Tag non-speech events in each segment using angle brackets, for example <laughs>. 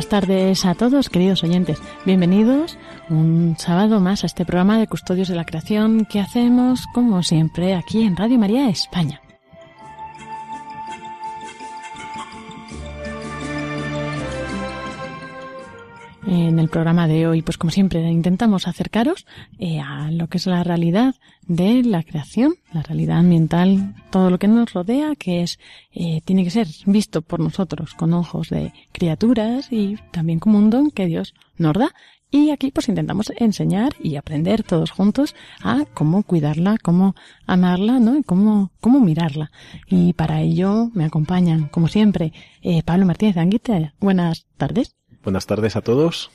Buenas tardes a todos, queridos oyentes. Bienvenidos un sábado más a este programa de Custodios de la Creación que hacemos, como siempre, aquí en Radio María España. Programa de hoy, pues como siempre, intentamos acercaros eh, a lo que es la realidad de la creación, la realidad ambiental, todo lo que nos rodea, que es eh, tiene que ser visto por nosotros con ojos de criaturas y también como un don que Dios nos da. Y aquí pues intentamos enseñar y aprender todos juntos a cómo cuidarla, cómo amarla, ¿no? Y cómo, cómo mirarla. Y para ello me acompañan, como siempre, eh, Pablo Martínez Anguita. Buenas tardes. Buenas tardes a todos.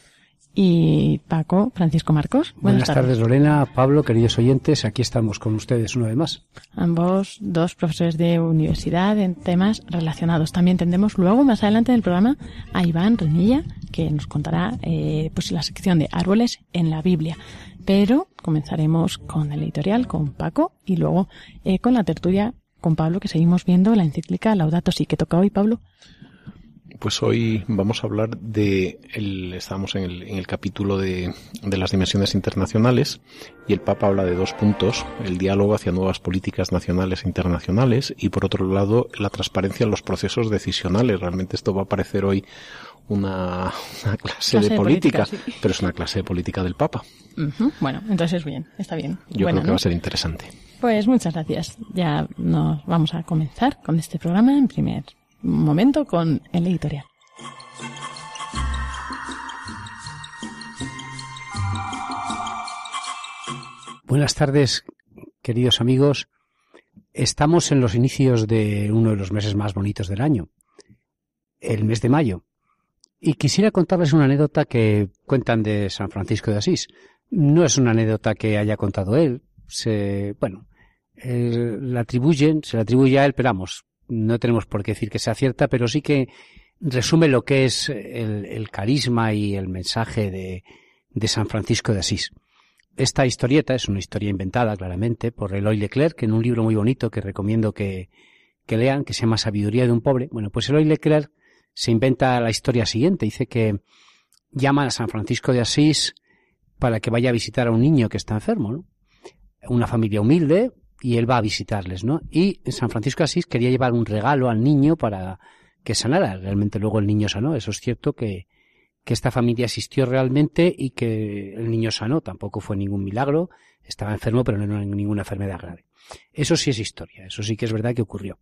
Y Paco Francisco Marcos. Buenas, tardes. Lorena, Pablo, queridos oyentes. Aquí estamos con ustedes una vez más. Ambos dos profesores de universidad en temas relacionados. También tendremos luego más adelante en el programa a Iván Renilla que nos contará eh, pues la sección de árboles en la Biblia. Pero comenzaremos con el editorial con Paco y luego eh, con la tertulia con Pablo que seguimos viendo la encíclica Laudato Si que toca hoy Pablo. Pues hoy vamos a hablar de, el, estamos en el, en el capítulo de, de, las dimensiones internacionales y el Papa habla de dos puntos, el diálogo hacia nuevas políticas nacionales e internacionales y por otro lado la transparencia en los procesos decisionales. Realmente esto va a parecer hoy una, una clase, clase, de política, de política sí. pero es una clase de política del Papa. Uh -huh. Bueno, entonces bien, está bien. Yo bueno, creo que ¿no? va a ser interesante. Pues muchas gracias. Ya nos vamos a comenzar con este programa en primer momento con el editorial. Buenas tardes, queridos amigos. Estamos en los inicios de uno de los meses más bonitos del año, el mes de mayo. Y quisiera contarles una anécdota que cuentan de San Francisco de Asís. No es una anécdota que haya contado él. Se, bueno, la atribuyen, se la atribuye a él, pero vamos, no tenemos por qué decir que sea cierta, pero sí que resume lo que es el, carisma y el mensaje de, San Francisco de Asís. Esta historieta es una historia inventada claramente por Eloy Leclerc en un libro muy bonito que recomiendo que, que lean, que se llama Sabiduría de un pobre. Bueno, pues Eloy Leclerc se inventa la historia siguiente. Dice que llaman a San Francisco de Asís para que vaya a visitar a un niño que está enfermo, ¿no? Una familia humilde, y él va a visitarles, ¿no? Y San Francisco de Asís quería llevar un regalo al niño para que sanara. Realmente luego el niño sanó. Eso es cierto que, que esta familia existió realmente y que el niño sanó. Tampoco fue ningún milagro. Estaba enfermo, pero no era ninguna enfermedad grave. Eso sí es historia. Eso sí que es verdad que ocurrió.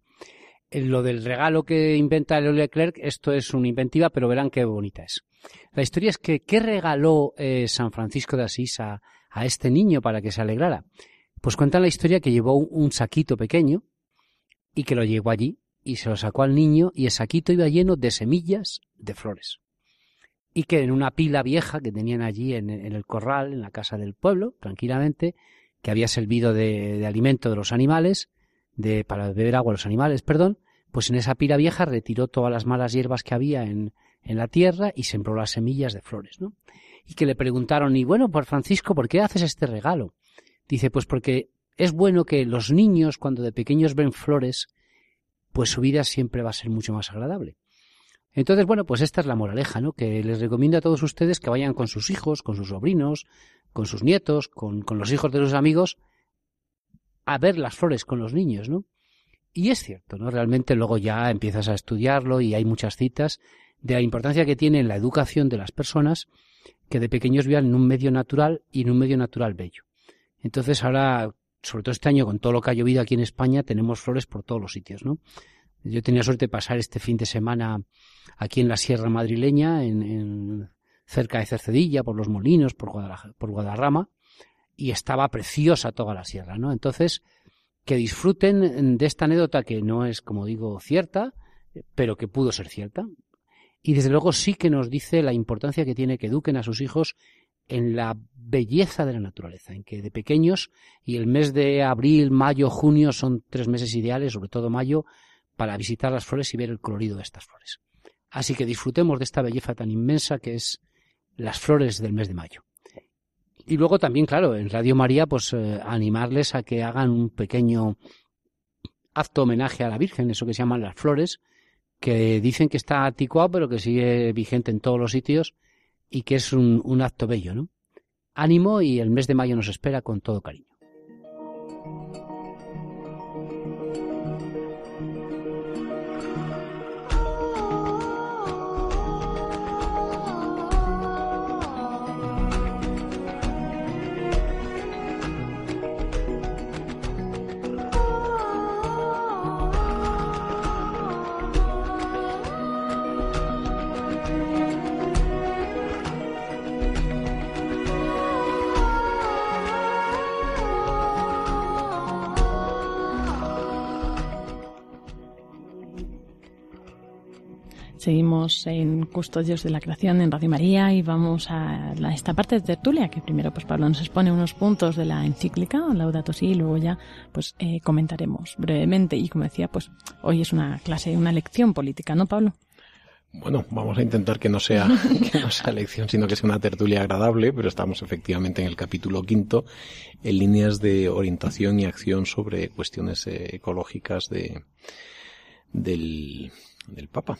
Lo del regalo que inventa Leo Leclerc, esto es una inventiva, pero verán qué bonita es. La historia es que, ¿qué regaló eh, San Francisco de Asís a, a este niño para que se alegrara? Pues cuentan la historia que llevó un saquito pequeño y que lo llevó allí y se lo sacó al niño y el saquito iba lleno de semillas de flores. Y que en una pila vieja que tenían allí en, el corral, en la casa del pueblo, tranquilamente, que había servido de, alimento de los animales, de, para beber agua a los animales, perdón, pues en esa pila vieja retiró todas las malas hierbas que había en, en la tierra y sembró las semillas de flores, ¿no? Y que le preguntaron, y bueno, por Francisco, ¿por qué haces este regalo? Dice, pues porque es bueno que los niños, cuando de pequeños ven flores, pues su vida siempre va a ser mucho más agradable. Entonces, bueno, pues esta es la moraleja, ¿no? Que les recomiendo a todos ustedes que vayan con sus hijos, con sus sobrinos, con sus nietos, con, con los hijos de sus amigos, a ver las flores con los niños, ¿no? Y es cierto, ¿no? Realmente luego ya empiezas a estudiarlo y hay muchas citas de la importancia que tiene en la educación de las personas que de pequeños vivan en un medio natural y en un medio natural bello. Entonces ahora, sobre todo este año, con todo lo que ha llovido aquí en España, tenemos flores por todos los sitios, ¿no? Yo tenía suerte de pasar este fin de semana aquí en la Sierra Madrileña, en, cerca de Cercedilla, por los Molinos, por, Guadalajara, por Guadarrama, y estaba preciosa toda la sierra, ¿no? Entonces, que disfruten de esta anécdota que no es, como digo, cierta, pero que pudo ser cierta. Y desde luego sí que nos dice la importancia que tiene que eduquen a sus hijos en la belleza de la naturaleza, en que de pequeños, y el mes de abril, mayo, junio son tres meses ideales, sobre todo mayo, para visitar las flores y ver el colorido de estas flores. Así que disfrutemos de esta belleza tan inmensa que es las flores del mes de mayo. Y luego también, claro, en Radio María, pues eh, animarles a que hagan un pequeño acto homenaje a la Virgen, eso que se llaman las flores, que dicen que está anticuado, pero que sigue vigente en todos los sitios y que es un, acto bello, ¿no? Ánimo y el mes de mayo nos espera con todo cariño. Seguimos en Custodios de la Creación en Radio María y vamos a la, esta parte de tertulia, que primero pues Pablo nos expone unos puntos de la encíclica, Laudato Si, y luego ya pues eh, comentaremos brevemente. Y como decía, pues hoy es una clase, una lección política, ¿no, Pablo? Bueno, vamos a intentar que no sea <laughs> que no sea lección, sino que sea una tertulia agradable, pero estamos efectivamente en el capítulo quinto, en líneas de orientación y acción sobre cuestiones eh, ecológicas de del, del Papa.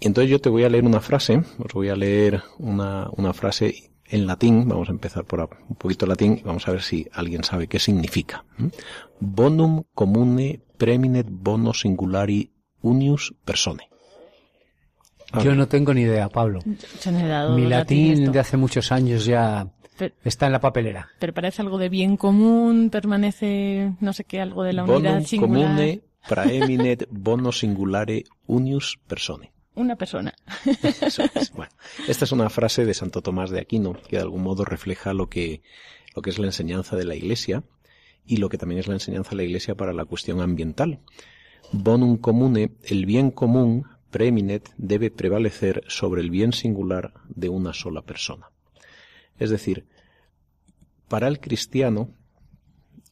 Y entonces yo te voy a leer una frase, os voy a leer una, una frase en latín, vamos a empezar por un poquito latín y vamos a ver si alguien sabe qué significa. Bonum comune preminet bono singulari unius persone. Yo no tengo ni idea, Pablo. Mi latín, de hace muchos años ya está en la papelera. Pero parece algo de bien común, permanece, no sé qué, algo de la unidad Bonum singular. comune praeminet bono singulare unius persone. Una persona. <laughs> Eso es. Bueno, esta es una frase de Santo Tomás de Aquino que de algún modo refleja lo que, lo que es la enseñanza de la Iglesia y lo que también es la enseñanza de la Iglesia para la cuestión ambiental. Bonum comune, el bien común, preeminet, debe prevalecer sobre el bien singular de una sola persona. Es decir, para el cristiano,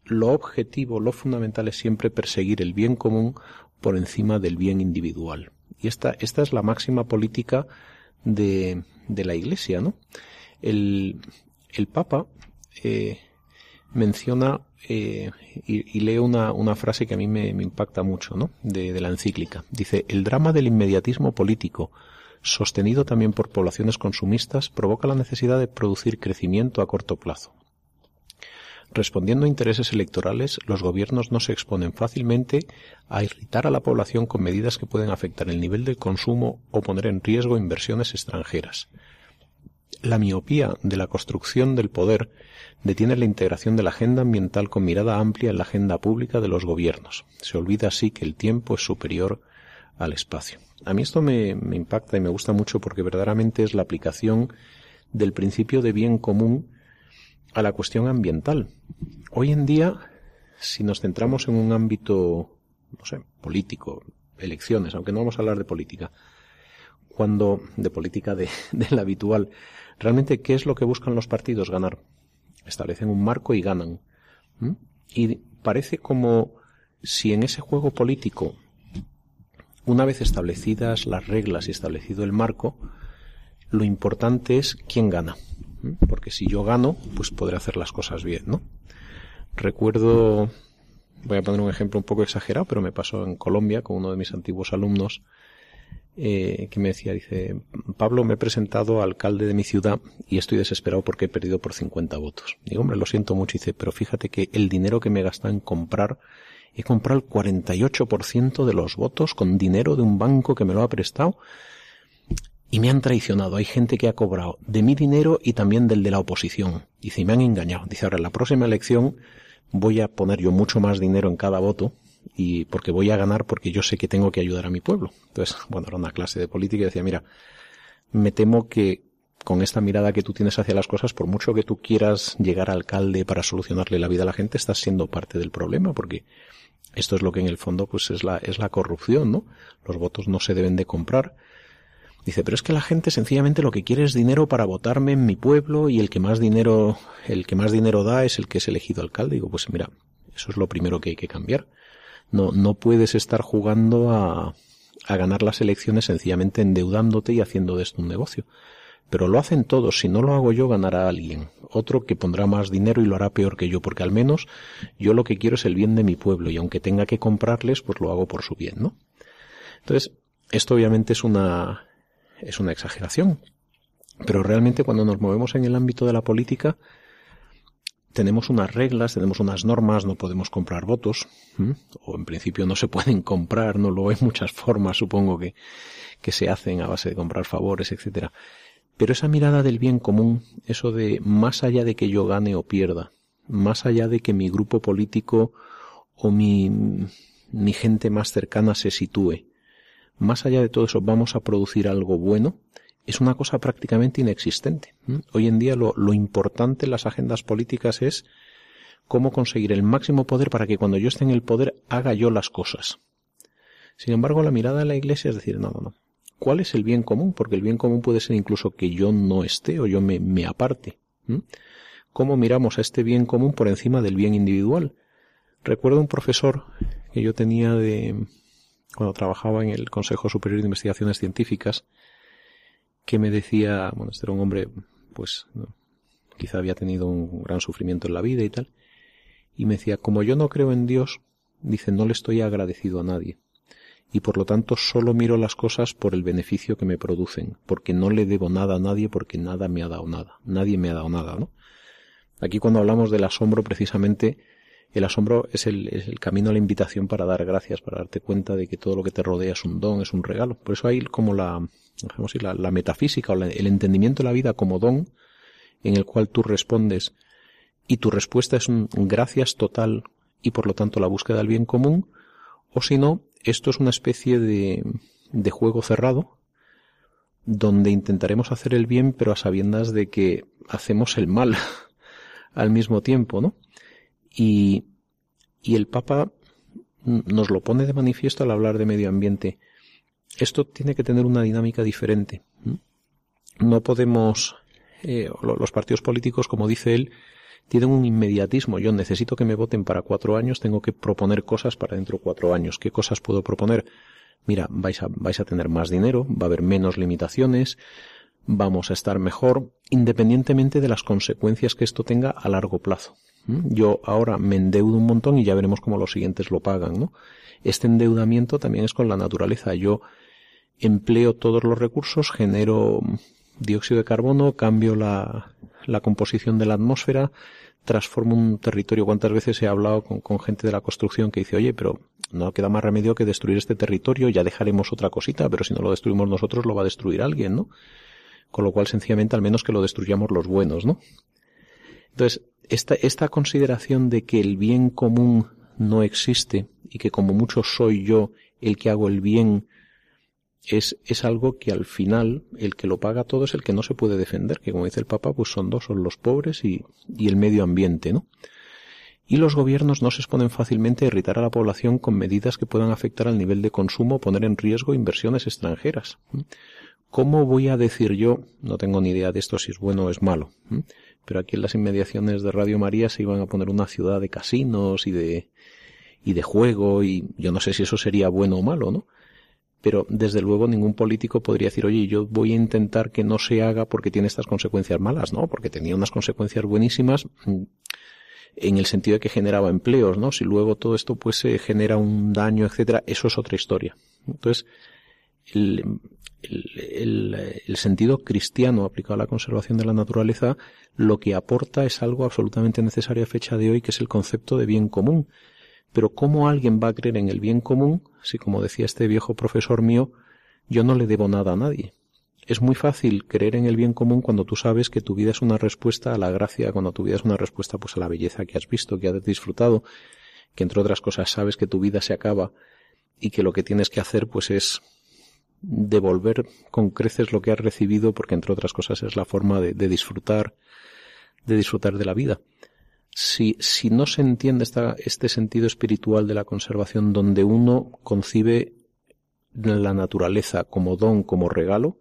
lo objetivo, lo fundamental es siempre perseguir el bien común por encima del bien individual. Y esta, esta es la máxima política de, de la Iglesia, ¿no? El, el Papa eh, menciona eh, y, y, leo una, una, frase que a mí me, impacta mucho, ¿no? De la encíclica. Dice, el drama del inmediatismo político, sostenido también por poblaciones consumistas, provoca la necesidad de producir crecimiento a corto plazo. Respondiendo a intereses electorales, los gobiernos no se exponen fácilmente a irritar a la población con medidas que pueden afectar el nivel del consumo o poner en riesgo inversiones extranjeras. La miopía de la construcción del poder detiene la integración de la agenda ambiental con mirada amplia en la agenda pública de los gobiernos. Se olvida así que el tiempo es superior al espacio. A mí esto me, me impacta y me gusta mucho porque verdaderamente es la aplicación del principio de bien común a la cuestión ambiental. Hoy en día, si nos centramos en un ámbito, no sé, político, elecciones, aunque no vamos a hablar de política, cuando, de política de, <laughs> la habitual, realmente, ¿qué es lo que buscan los partidos? Ganar. Establecen un marco y ganan. ¿Mm? Y parece como si en ese juego político, una vez establecidas las reglas y establecido el marco, lo importante es quién gana porque si yo gano, pues podré hacer las cosas bien, ¿no? Recuerdo, voy a poner un ejemplo un poco exagerado, pero me pasó en Colombia con uno de mis antiguos alumnos eh, que me decía, dice, Pablo, me he presentado alcalde de mi ciudad y estoy desesperado porque he perdido por 50 votos. Digo, hombre, lo siento mucho. dice, pero fíjate que el dinero que me gasta en comprar, he comprado el 48% de los votos con dinero de un banco que me lo ha prestado y me han traicionado. Hay gente que ha cobrado de mi dinero y también del de la oposición. Dice, y me han engañado. Dice, ahora en la próxima elección voy a poner yo mucho más dinero en cada voto y porque voy a ganar porque yo sé que tengo que ayudar a mi pueblo. Entonces, bueno, era una clase de política y decía, mira, me temo que con esta mirada que tú tienes hacia las cosas, por mucho que tú quieras llegar a alcalde para solucionarle la vida a la gente, estás siendo parte del problema porque esto es lo que en el fondo pues es la, es la corrupción, ¿no? Los votos no se deben de comprar Dice, pero es que la gente sencillamente lo que quiere es dinero para votarme en mi pueblo y el que más dinero, el que más dinero da es el que es elegido alcalde. Digo, pues mira, eso es lo primero que hay que cambiar. No, no puedes estar jugando a, a ganar las elecciones sencillamente endeudándote y haciendo de esto un negocio. Pero lo hacen todos. Si no lo hago yo, ganará alguien. Otro que pondrá más dinero y lo hará peor que yo, porque al menos yo lo que quiero es el bien de mi pueblo y aunque tenga que comprarles, pues lo hago por su bien, ¿no? Entonces, esto obviamente es una, es una exageración. Pero realmente cuando nos movemos en el ámbito de la política, tenemos unas reglas, tenemos unas normas, no podemos comprar votos, o en principio no se pueden comprar, no lo hay muchas formas, supongo que, que se hacen a base de comprar favores, etcétera. Pero esa mirada del bien común, eso de más allá de que yo gane o pierda, más allá de que mi grupo político o mi, mi gente más cercana se sitúe, más allá de todo eso vamos a producir algo bueno, es una cosa prácticamente inexistente. Hoy en día lo, lo, importante en las agendas políticas es cómo conseguir el máximo poder para que cuando yo esté en el poder haga yo las cosas. Sin embargo, la mirada de la Iglesia es decir, no, no, no. ¿Cuál es el bien común? Porque el bien común puede ser incluso que yo no esté o yo me, me aparte. ¿Cómo miramos a este bien común por encima del bien individual? Recuerdo un profesor que yo tenía de, cuando trabajaba en el Consejo Superior de Investigaciones Científicas, que me decía, bueno, este era un hombre, pues, quizá había tenido un gran sufrimiento en la vida y tal, y me decía, como yo no creo en Dios, dice, no le estoy agradecido a nadie. y por lo tanto solo miro las cosas por el beneficio que me producen, porque no le debo nada a nadie porque nada me ha dado nada, nadie me ha dado nada, ¿no? Aquí cuando hablamos del asombro precisamente el asombro es el, es el, camino a la invitación para dar gracias, para darte cuenta de que todo lo que te rodea es un don, es un regalo. Por eso hay como la, decir, la, la metafísica o el entendimiento de la vida como don en el cual tú respondes y tu respuesta es un gracias total y por lo tanto la búsqueda del bien común, o si no, esto es una especie de, de juego cerrado donde intentaremos hacer el bien pero a sabiendas de que hacemos el mal <laughs> al mismo tiempo, ¿no? Y, el Papa nos lo pone de manifiesto al hablar de medio ambiente. Esto tiene que tener una dinámica diferente. No podemos, eh, los partidos políticos, como dice él, tienen un inmediatismo. Yo necesito que me voten para cuatro años, tengo que proponer cosas para dentro de cuatro años. ¿Qué cosas puedo proponer? Mira, vais a, vais a tener más dinero, va a haber menos limitaciones, vamos a estar mejor, independientemente de las consecuencias que esto tenga a largo plazo. Yo ahora me endeudo un montón y ya veremos cómo los siguientes lo pagan, ¿no? Este endeudamiento también es con la naturaleza. Yo empleo todos los recursos, genero dióxido de carbono, cambio la, la composición de la atmósfera, transformo un territorio. ¿Cuántas veces he hablado con, con, gente de la construcción que dice, oye, pero no queda más remedio que destruir este territorio, ya dejaremos otra cosita, pero si no lo destruimos nosotros lo va a destruir alguien, ¿no? Con lo cual, sencillamente, al menos que lo destruyamos los buenos, ¿no? Entonces, esta, esta consideración de que el bien común no existe y que como mucho soy yo el que hago el bien es, es algo que al final el que lo paga todo es el que no se puede defender, que como dice el Papa, pues son dos, son los pobres y, y el medio ambiente, ¿no? Y los gobiernos no se exponen fácilmente a irritar a la población con medidas que puedan afectar al nivel de consumo o poner en riesgo inversiones extranjeras. ¿Cómo voy a decir yo, no tengo ni idea de esto si es bueno o es malo, pero aquí en las inmediaciones de Radio María se iban a poner una ciudad de casinos y de, y de juego y yo no sé si eso sería bueno o malo, ¿no? Pero desde luego ningún político podría decir, oye, yo voy a intentar que no se haga porque tiene estas consecuencias malas, ¿no? Porque tenía unas consecuencias buenísimas mm, en el sentido de que generaba empleos, ¿no? Si luego todo esto pues se genera un daño, etcétera, eso es otra historia. Entonces, el, el, sentido cristiano aplicado a la conservación de la naturaleza lo que aporta es algo absolutamente necesario a fecha de hoy, que es el concepto de bien común. Pero ¿cómo alguien va a creer en el bien común si, como decía este viejo profesor mío, yo no le debo nada a nadie? Es muy fácil creer en el bien común cuando tú sabes que tu vida es una respuesta a la gracia, cuando tu vida es una respuesta pues a la belleza que has visto, que has disfrutado, que entre otras cosas sabes que tu vida se acaba y que lo que tienes que hacer pues es devolver con creces lo que has recibido porque entre otras cosas es la forma de, de disfrutar de disfrutar de la vida si, si no se entiende esta, este sentido espiritual de la conservación donde uno concibe la naturaleza como don, como regalo,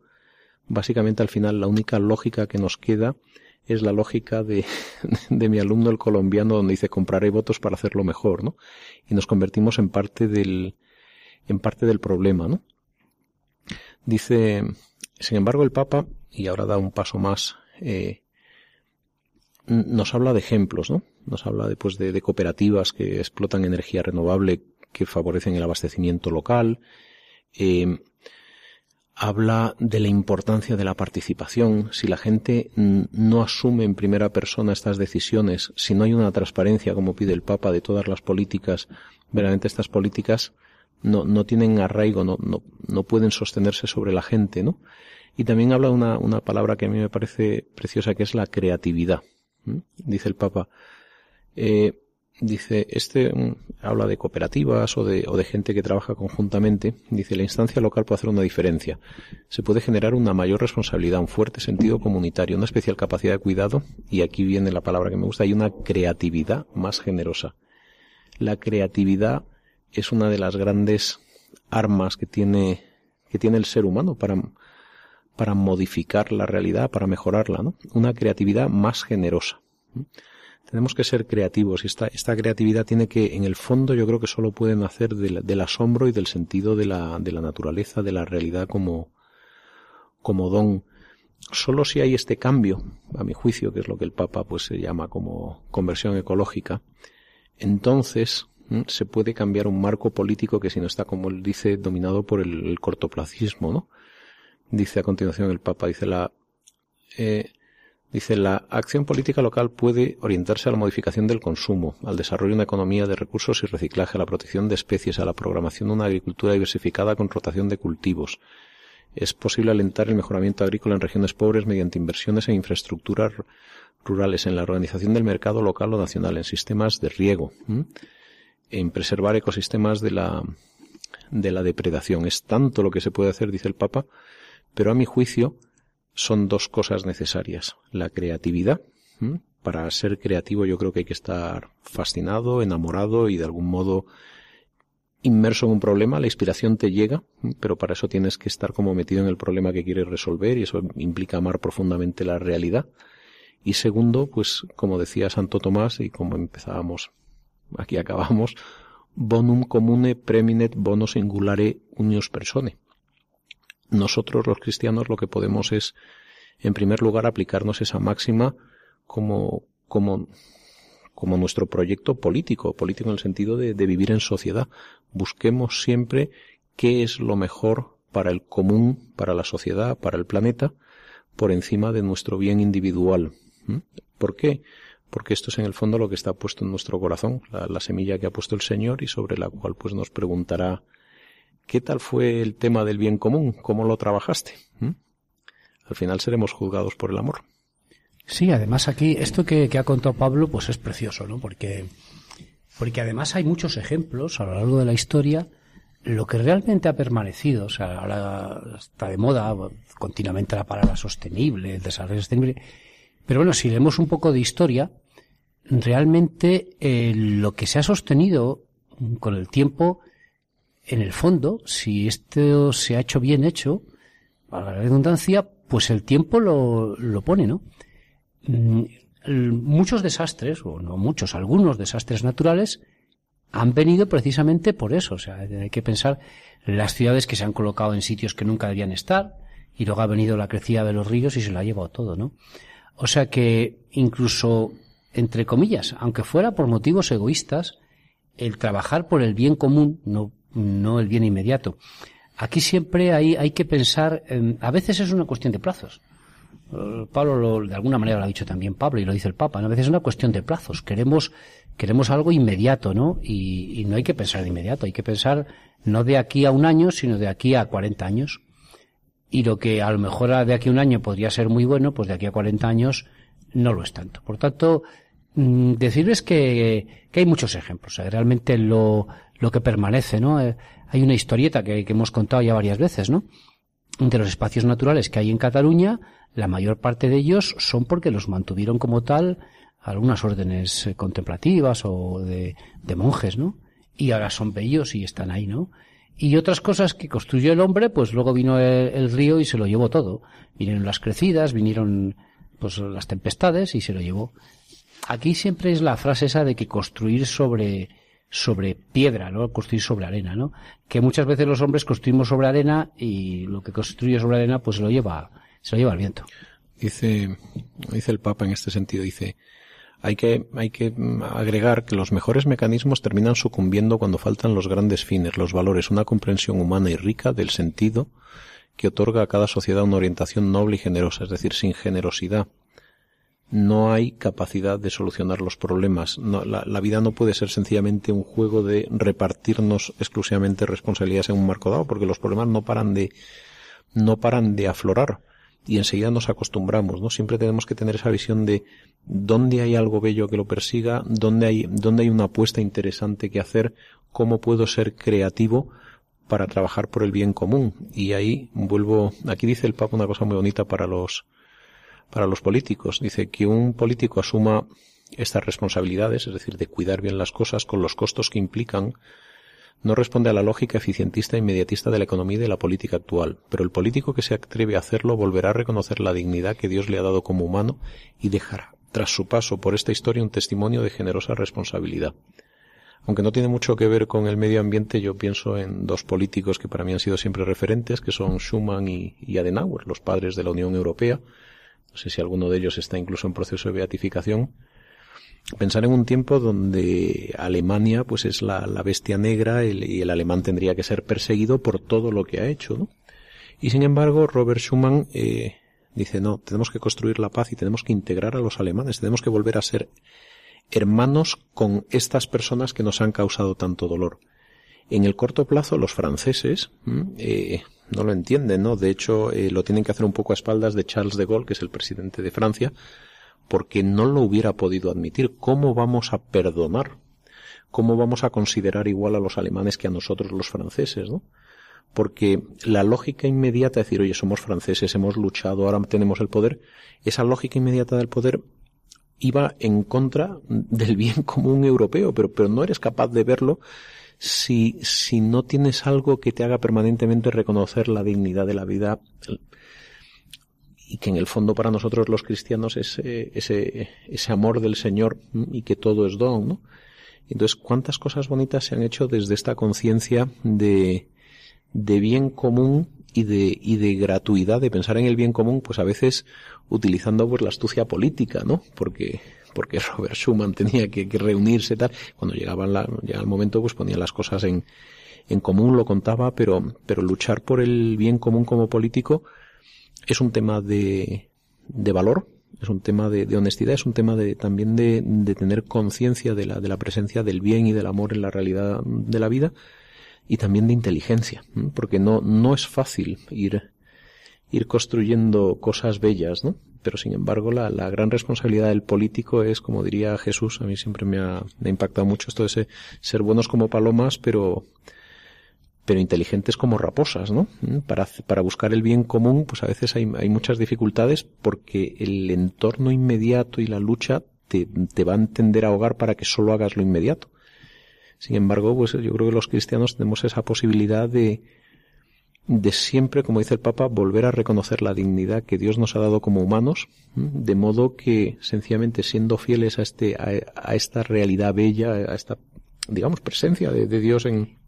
básicamente al final la única lógica que nos queda es la lógica de, <laughs> de mi alumno el colombiano donde dice compraré votos para hacerlo mejor, ¿no? Y nos convertimos en parte del, en parte del problema, ¿no? Dice, sin embargo, el Papa, y ahora da un paso más, eh, nos habla de ejemplos, ¿no? Nos habla pues, de, de, cooperativas que explotan energía renovable que favorecen el abastecimiento local. Eh, habla de la importancia de la participación. Si la gente no asume en primera persona estas decisiones, si no hay una transparencia, como pide el Papa, de todas las políticas, verdaderamente estas políticas no, no tienen arraigo, no, no, no pueden sostenerse sobre la gente, ¿no? Y también habla una, una palabra que a mí me parece preciosa, que es la creatividad. Dice el Papa, eh, dice, este mm, habla de cooperativas o de, o de gente que trabaja conjuntamente. Dice, la instancia local puede hacer una diferencia. Se puede generar una mayor responsabilidad, un fuerte sentido comunitario, una especial capacidad de cuidado, y aquí viene la palabra que me gusta, hay una creatividad más generosa. La creatividad es una de las grandes armas que tiene, que tiene el ser humano para, para modificar la realidad, para mejorarla, ¿no? Una creatividad más generosa. Tenemos que ser creativos y esta, esta creatividad tiene que, en el fondo, yo creo que solo puede nacer del, del asombro y del sentido de la, de la naturaleza, de la realidad como, como don. Solo si hay este cambio, a mi juicio, que es lo que el Papa pues se llama como conversión ecológica, entonces se puede cambiar un marco político que si no está, como él dice, dominado por el, cortoplacismo, ¿no? Dice a continuación el Papa, dice la, eh, dice la acción política local puede orientarse a la modificación del consumo, al desarrollo de una economía de recursos y reciclaje, a la protección de especies, a la programación de una agricultura diversificada con rotación de cultivos. Es posible alentar el mejoramiento agrícola en regiones pobres mediante inversiones en infraestructuras rurales, en la organización del mercado local o nacional, en sistemas de riego en preservar ecosistemas de la, de la depredación. Es tanto lo que se puede hacer, dice el Papa, pero a mi juicio son dos cosas necesarias. La creatividad. Para ser creativo yo creo que hay que estar fascinado, enamorado y de algún modo inmerso en un problema. La inspiración te llega, pero para eso tienes que estar como metido en el problema que quieres resolver y eso implica amar profundamente la realidad. Y segundo, pues como decía Santo Tomás y como empezábamos aquí acabamos, bonum comune preminet bono singulare unius persone. Nosotros los cristianos lo que podemos es, en primer lugar, aplicarnos esa máxima como, como, como nuestro proyecto político, político en el sentido de, de vivir en sociedad. Busquemos siempre qué es lo mejor para el común, para la sociedad, para el planeta, por encima de nuestro bien individual. ¿Mm? ¿Por qué? Porque esto es en el fondo lo que está puesto en nuestro corazón, la, semilla que ha puesto el Señor y sobre la cual pues nos preguntará ¿qué tal fue el tema del bien común? ¿Cómo lo trabajaste? ¿Mm? Al final seremos juzgados por el amor. Sí, además aquí esto que, ha contado Pablo pues es precioso, ¿no? Porque, porque además hay muchos ejemplos a lo largo de la historia lo que realmente ha permanecido, o sea, ahora está de moda continuamente la palabra sostenible, el desarrollo sostenible, pero bueno, si leemos un poco de historia, realmente eh, lo que se ha sostenido con el tiempo, en el fondo, si esto se ha hecho bien hecho, a la redundancia, pues el tiempo lo, lo pone, ¿no? Mm, muchos desastres, o no muchos, algunos desastres naturales, han venido precisamente por eso. O sea, hay que pensar las ciudades que se han colocado en sitios que nunca debían estar, y luego ha venido la crecida de los ríos y se lo ha llevado todo, ¿no? O sea que incluso entre comillas, aunque fuera por motivos egoístas, el trabajar por el bien común, no, no el bien inmediato. Aquí siempre hay, que pensar, a veces es una cuestión de plazos. Eh, Pablo lo, de alguna manera lo ha dicho también Pablo y lo dice el Papa, a veces es una cuestión de plazos. Queremos, queremos algo inmediato, ¿no? Y, y, no hay que pensar de inmediato, hay que pensar no de aquí a un año, sino de aquí a 40 años. Y lo que a lo mejor de aquí a un año podría ser muy bueno, pues de aquí a 40 años no lo es tanto. Por tanto, mm, decirles que, que hay muchos ejemplos. realmente lo, lo que permanece, ¿no? Eh, hay una historieta que, hemos contado ya varias veces, ¿no? De los espacios naturales que hay en Cataluña, la mayor parte de ellos son porque los mantuvieron como tal algunas órdenes eh, contemplativas o de monjes, ¿no? Y ahora son bellos y están ahí, ¿no? Y otras cosas que construyó el hombre, pues luego vino el, río y se lo llevó todo. Vinieron las crecidas, vinieron pues las tempestades y se lo llevó. Aquí siempre es la frase esa de que construir sobre sobre piedra, ¿no? Construir sobre arena, ¿no? Que muchas veces los hombres construimos sobre arena y lo que construye sobre arena pues se lo lleva se lo lleva el viento. Dice dice el Papa en este sentido dice hay que, hay que agregar que los mejores mecanismos terminan sucumbiendo cuando faltan los grandes fines, los valores, una comprensión humana y rica del sentido que otorga a cada sociedad una orientación noble y generosa, es decir, sin generosidad no hay capacidad de solucionar los problemas. la, vida no puede ser sencillamente un juego de repartirnos exclusivamente responsabilidades en un marco dado, porque los problemas no paran de, no paran de aflorar y enseguida nos acostumbramos, ¿no? Siempre tenemos que tener esa visión de dónde hay algo bello que lo persiga, dónde hay, dónde hay una apuesta interesante que hacer, cómo puedo ser creativo para trabajar por el bien común. Y ahí vuelvo, aquí dice el Papa una cosa muy bonita para los, para los políticos. Dice que un político asuma estas responsabilidades, es decir, de cuidar bien las cosas con los costos que implican, no responde a la lógica eficientista e inmediatista de la economía y de la política actual, pero el político que se atreve a hacerlo volverá a reconocer la dignidad que Dios le ha dado como humano y dejará, tras su paso por esta historia, un testimonio de generosa responsabilidad. Aunque no tiene mucho que ver con el medio ambiente, yo pienso en dos políticos que para mí han sido siempre referentes, que son Schuman y, Adenauer, los padres de la Unión Europea. No sé si alguno de ellos está incluso en proceso de beatificación. Pensar en un tiempo donde Alemania pues es la, bestia negra y el alemán tendría que ser perseguido por todo lo que ha hecho, ¿no? Y sin embargo, Robert Schuman eh, dice, no, tenemos que construir la paz y tenemos que integrar a los alemanes, tenemos que volver a ser hermanos con estas personas que nos han causado tanto dolor. En el corto plazo, los franceses eh, no lo entienden, ¿no? De hecho, eh, lo tienen que hacer un poco a espaldas de Charles de Gaulle, que es el presidente de Francia, porque no lo hubiera podido admitir. ¿Cómo vamos a perdonar? ¿Cómo vamos a considerar igual a los alemanes que a nosotros los franceses, no? Porque la lógica inmediata de decir, oye, somos franceses, hemos luchado, ahora tenemos el poder, esa lógica inmediata del poder iba en contra del bien <laughs> común europeo, pero, pero no eres capaz de verlo si, si no tienes algo que te haga permanentemente reconocer la dignidad de la vida y que en el fondo para nosotros los cristianos es ese, ese amor del Señor y que todo es don, ¿no? Entonces, ¿cuántas cosas bonitas se han hecho desde esta conciencia de, de bien común y de, y de gratuidad, de pensar en el bien común, pues a veces utilizando pues la astucia política, ¿no? Porque, porque Robert Schuman tenía que, que reunirse tal, cuando llegaba, la, llegaba el momento pues ponía las cosas en, en común, lo contaba, pero, pero luchar por el bien común como político, es un tema de, de valor, es un tema de, honestidad, es un tema de, también de, de tener conciencia de la, de la presencia del bien y del amor en la realidad de la vida y también de inteligencia, porque no, no es fácil ir, ir construyendo cosas bellas, ¿no? Pero sin embargo, la, la gran responsabilidad del político es, como diría Jesús, a mí siempre me ha, me ha impactado mucho esto de ser buenos como palomas, pero, pero inteligentes como raposas, ¿no? Mm, para, para buscar el bien común, pues a veces hay, hay muchas dificultades porque el entorno inmediato y la lucha te, te va a tender a ahogar para que solo hagas lo inmediato. Sin embargo, pues yo creo que los cristianos tenemos esa posibilidad de, de siempre, como dice el Papa, volver a reconocer la dignidad que Dios nos ha dado como humanos, de modo que sencillamente siendo fieles a este, a, esta realidad bella, a esta, digamos, presencia de Dios en,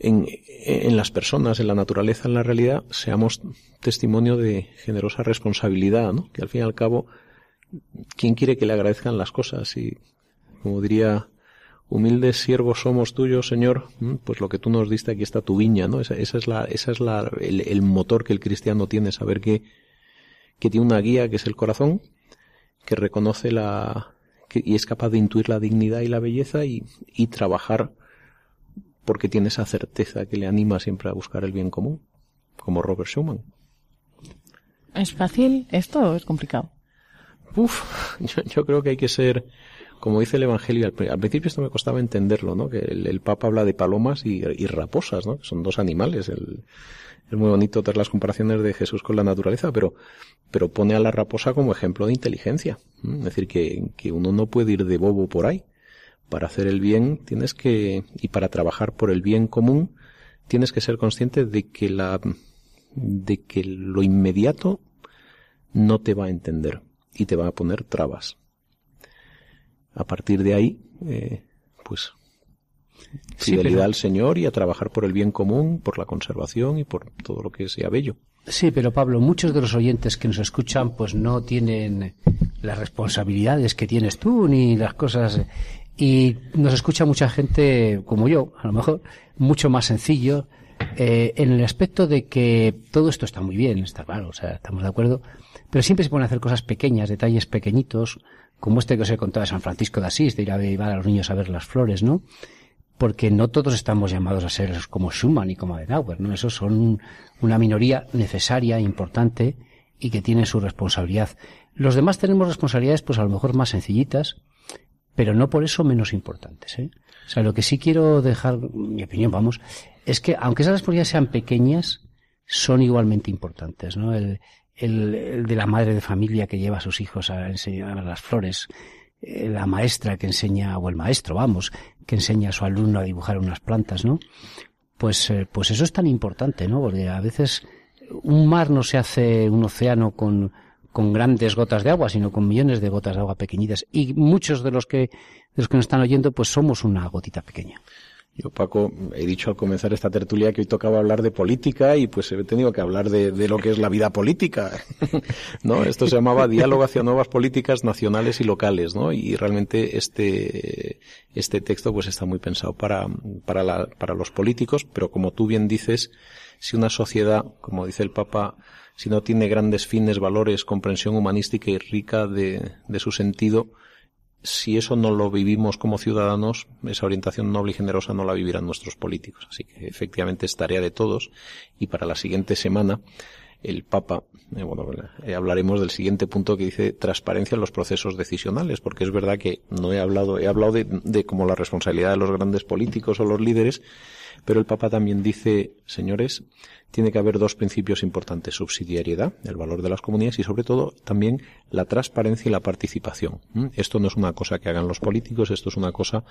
en, en, las personas, en la naturaleza, en la realidad, seamos testimonio de generosa responsabilidad, ¿no? Que al fin y al cabo, ¿quién quiere que le agradezcan las cosas? Y, como diría, humildes siervos somos tuyos, Señor, pues lo que tú nos diste aquí está tu viña, ¿no? Esa, esa es la, esa es la, el, el, motor que el cristiano tiene, saber que, que tiene una guía que es el corazón, que reconoce la, que, y es capaz de intuir la dignidad y la belleza y, y trabajar porque tiene esa certeza que le anima siempre a buscar el bien común, como Robert Schumann. ¿Es fácil esto o es complicado? Uf, yo, creo que hay que ser, como dice el Evangelio, al, principio esto me costaba entenderlo, ¿no? Que el, Papa habla de palomas y, raposas, ¿no? Que son dos animales. El, es muy bonito todas las comparaciones de Jesús con la naturaleza, pero, pero pone a la raposa como ejemplo de inteligencia. Es decir, que, que uno no puede ir de bobo por ahí para hacer el bien tienes que, y para trabajar por el bien común, tienes que ser consciente de que la, de que lo inmediato no te va a entender y te va a poner trabas. A partir de ahí, eh, pues, fidelidad al Señor y a trabajar por el bien común, por la conservación y por todo lo que sea bello. Sí, pero Pablo, muchos de los oyentes que nos escuchan pues no tienen las responsabilidades que tienes tú ni las cosas y nos escucha mucha gente como yo, a lo mejor, mucho más sencillo, eh, en el aspecto de que todo esto está muy bien, está claro, o sea, estamos de acuerdo, pero siempre se pueden hacer cosas pequeñas, detalles pequeñitos, como este que os he contado de San Francisco de Asís, de ir a llevar a los niños a ver las flores, ¿no? Porque no todos estamos llamados a ser como Schumann y como Adenauer, ¿no? Esos son una minoría necesaria, importante, y que tiene su responsabilidad. Los demás tenemos responsabilidades, pues a lo mejor más sencillitas, pero no por eso menos importantes. ¿eh? O sea, lo que sí quiero dejar, mi opinión, vamos, es que aunque esas responsabilidades sean pequeñas, son igualmente importantes, ¿no? El, el, el, de la madre de familia que lleva a sus hijos a enseñar las flores, eh, la maestra que enseña, o el maestro, vamos, que enseña a su alumno a dibujar unas plantas, ¿no? Pues, eh, pues eso es tan importante, ¿no? Porque a veces un mar no se hace un océano con, con grandes gotas de agua, sino con millones de gotas de agua pequeñitas. Y muchos de los que, de los que nos están oyendo, pues somos una gotita pequeña. Yo, Paco, he dicho al comenzar esta tertulia que hoy tocaba hablar de política y pues he tenido que hablar de, de lo que es la vida política, <laughs> ¿no? Esto se llamaba Diálogo hacia nuevas políticas nacionales y locales, ¿no? Y realmente este, este texto pues está muy pensado para, para, la, para los políticos, pero como tú bien dices, si una sociedad, como dice el Papa, si no tiene grandes fines, valores, comprensión humanística y rica de, de su sentido, si eso no lo vivimos como ciudadanos, esa orientación noble y generosa no la vivirán nuestros políticos. Así que efectivamente es tarea de todos y para la siguiente semana el Papa, eh, bueno, eh, hablaremos del siguiente punto que dice transparencia en los procesos decisionales, porque es verdad que no he hablado, he hablado de, de como la responsabilidad de los grandes políticos o los líderes, pero el Papa también dice, señores, tiene que haber dos principios importantes, subsidiariedad, el valor de las comunidades y sobre todo también la transparencia y la participación. Esto no es una cosa que hagan los políticos, esto es una cosa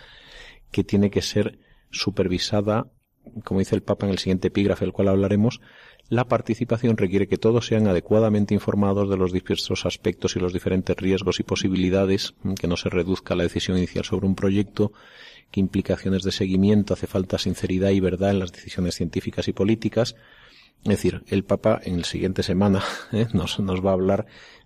que tiene que ser supervisada, como dice el Papa en el siguiente epígrafe, del cual hablaremos, la participación requiere que todos sean adecuadamente informados de los diversos aspectos y los diferentes riesgos y posibilidades, que no se reduzca la decisión inicial sobre un proyecto, qué implicaciones de seguimiento, hace falta sinceridad y verdad en las decisiones científicas y políticas. Es decir, el Papa en la siguiente semana <laughs> ¿eh? nos, nos va a hablar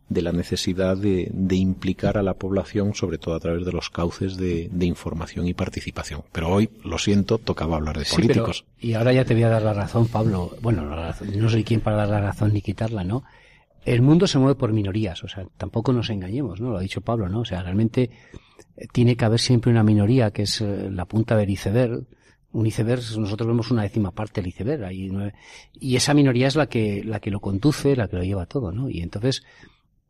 de la necesidad de, de, implicar a la población, sobre todo a través de los cauces de, de información y participación. Pero hoy, lo siento, tocaba hablar de Sí, políticos. pero- y ahora ya te voy a dar la razón, Pablo. Bueno, la razón- no soy quien para dar la razón ni quitarla, ¿no? El mundo se mueve por minorías, o sea, tampoco nos engañemos, ¿no? Lo ha dicho Pablo, ¿no? O sea, realmente eh, tiene que haber siempre una minoría que es eh, la punta del iceberg. Un iceberg, nosotros vemos una décima parte del iceberg, nueve- y esa minoría es la que, la que lo conduce, la que lo lleva todo, ¿no? Y entonces,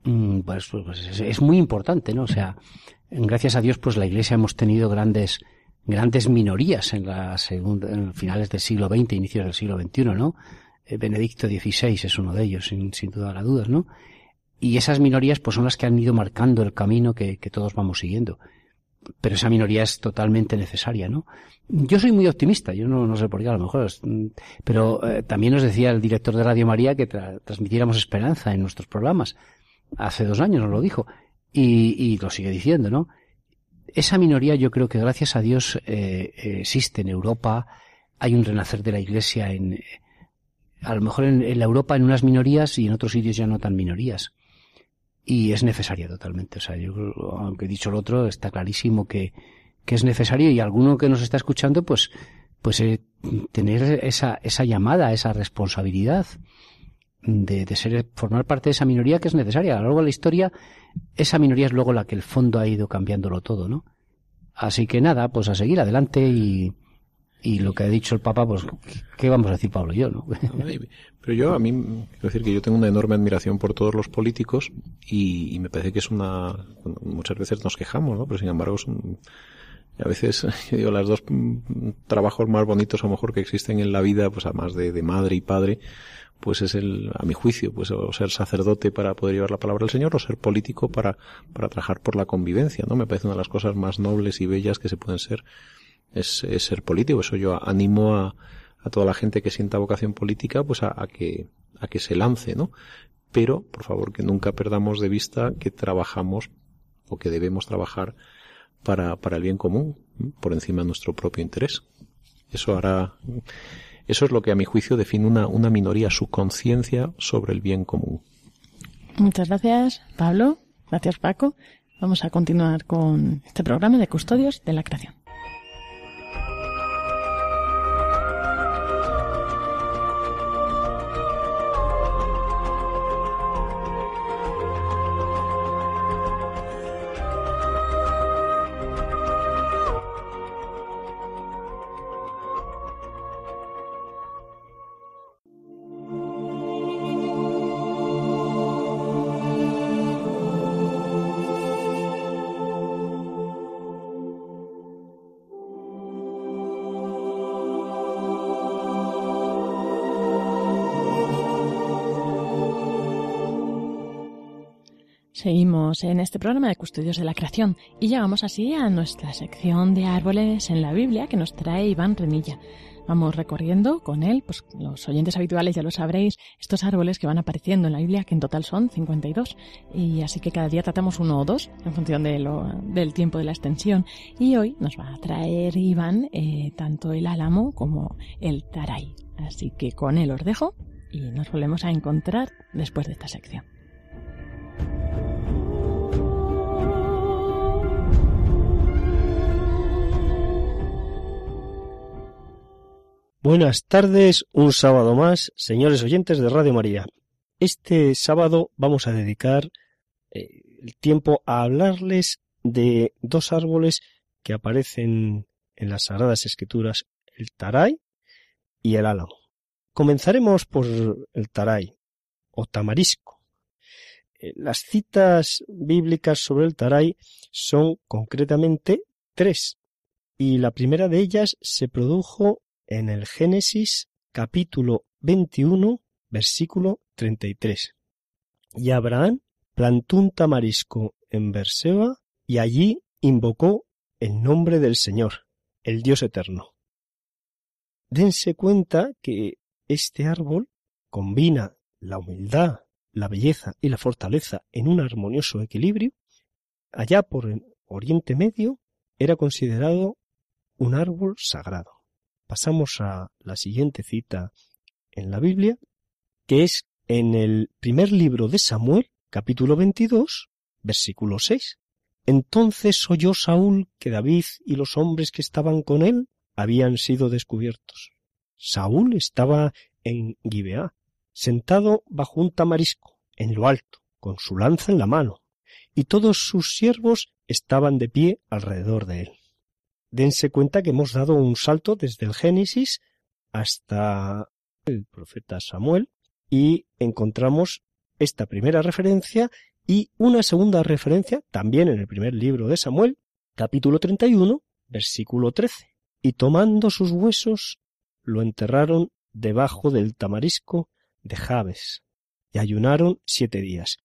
mm, pues, pues es, muy importante, ¿no? O sea, gracias a Dios, pues la Iglesia hemos tenido grandes, grandes minorías en la en finales del siglo XX, inicios del siglo XXI, ¿no? Eh, Benedicto XVI es uno de ellos, sin, sin duda a dudas, ¿no? Y esas minorías, pues son las que han ido marcando el camino que, que todos vamos siguiendo. Pero esa minoría es totalmente necesaria, ¿no? Yo soy muy optimista, yo no, sé por qué, a lo mejor, mm, pero eh, también nos decía el director de Radio María que tra- transmitiéramos esperanza en nuestros programas. Hace dos años nos lo dijo. Y, lo sigue diciendo, ¿no? Esa minoría yo creo que gracias a Dios eh, existe en Europa. Hay un renacer de la Iglesia en, a lo mejor en, en la Europa en unas minorías y en otros sitios ya no tan minorías. Y es necesaria totalmente. O sea, yo, aunque he dicho lo otro, está clarísimo que, que es necesario y alguno que nos está escuchando, pues, pues eh, tener esa, esa llamada, esa responsabilidad de, de ser, formar parte de esa minoría que es necesaria. A lo largo de la historia, esa minoría es luego la que el fondo ha ido cambiándolo todo, ¿no? Así que nada, pues a seguir adelante y, y lo que ha dicho el Papa, pues, ¿qué vamos a decir Pablo y yo, no? Pero yo, a mí, quiero decir que yo tengo una enorme admiración por todos los políticos y, y me parece que es una, muchas veces nos quejamos, ¿no? Pero sin embargo es un, a veces, <laughs> yo digo, las dos mm, trabajos más bonitos a lo mejor que existen en la vida, pues además de, de madre y padre, pues es el, a mi juicio, pues o ser sacerdote para poder llevar la palabra del Señor o ser político para, para trabajar por la convivencia, ¿no? Me parece una de las cosas más nobles y bellas que se pueden ser, es, ser político. Eso yo animo a, toda la gente que sienta vocación política, pues a, que, a que se lance, ¿no? Pero, por favor, que nunca perdamos de vista que trabajamos o que debemos trabajar para, para el bien común, por encima de nuestro propio interés. Eso hará, eso es lo que a mi juicio define una, una minoría, su conciencia sobre el bien común. Muchas gracias, Pablo. Gracias, Paco. Vamos a continuar con este programa de Custodios de la Creación. Seguimos en este programa de Custodios de la Creación y llegamos así a nuestra sección de árboles en la Biblia que nos trae Iván Renilla. Vamos recorriendo con él, pues los oyentes habituales ya lo sabréis, estos árboles que van apareciendo en la Biblia, que en total son 52, y así que cada día tratamos uno o dos en función del tiempo de la extensión. Y hoy nos va a traer Iván eh, tanto el álamo como el taray. Así que con él os dejo y nos volvemos a encontrar después de esta sección. Buenas tardes, un sábado más, señores oyentes de Radio María. Este sábado vamos a dedicar eh, el tiempo a hablarles de dos árboles que aparecen en las Sagradas Escrituras, el taray y el álamo. Comenzaremos por el taray o tamarisco. Eh, las citas bíblicas sobre el taray son concretamente tres, y la primera de ellas se produjo en el Génesis capítulo 21, versículo 33. Y Abraham plantó un tamarisco en Berseba y allí invocó el nombre del Señor, el Dios eterno. Dense cuenta que este árbol combina la humildad, la belleza y la fortaleza en un armonioso equilibrio. Allá por el Oriente Medio era considerado un árbol sagrado pasamos a la siguiente cita en la Biblia, que es en el primer libro de Samuel, capítulo 22, versículo 6. Entonces oyó Saúl que David y los hombres que estaban con él habían sido descubiertos. Saúl estaba en Gibeá, sentado bajo un tamarisco, en lo alto, con su lanza en la mano, y todos sus siervos estaban de pie alrededor de él dense cuenta que hemos dado un salto desde el Génesis hasta el profeta Samuel y encontramos esta primera referencia y una segunda referencia también en el primer libro de Samuel, capítulo 31, versículo 13. Y tomando sus huesos, lo enterraron debajo del tamarisco de Jabes, y ayunaron siete días.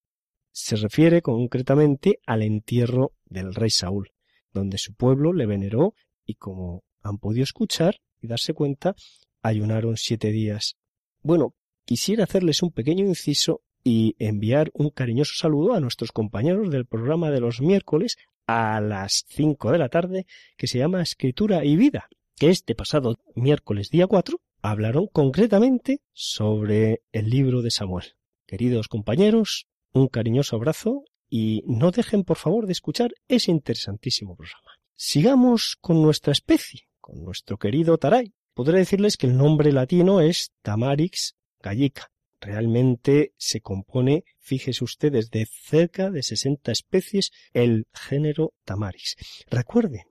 Se refiere concretamente al entierro del rey Saúl donde su pueblo le veneró y como han podido escuchar y darse cuenta, ayunaron siete días. Bueno, quisiera hacerles un pequeño inciso y enviar un cariñoso saludo a nuestros compañeros del programa de los miércoles a las cinco de la tarde que se llama Escritura y Vida, que este pasado miércoles día cuatro hablaron concretamente sobre el libro de Samuel. Queridos compañeros, un cariñoso abrazo y no dejen por favor de escuchar ese interesantísimo programa. Sigamos con nuestra especie, con nuestro querido taray. Podré decirles que el nombre latino es Tamarix gallica. Realmente se compone, fíjese ustedes, de cerca de 60 especies el género Tamarix. Recuerden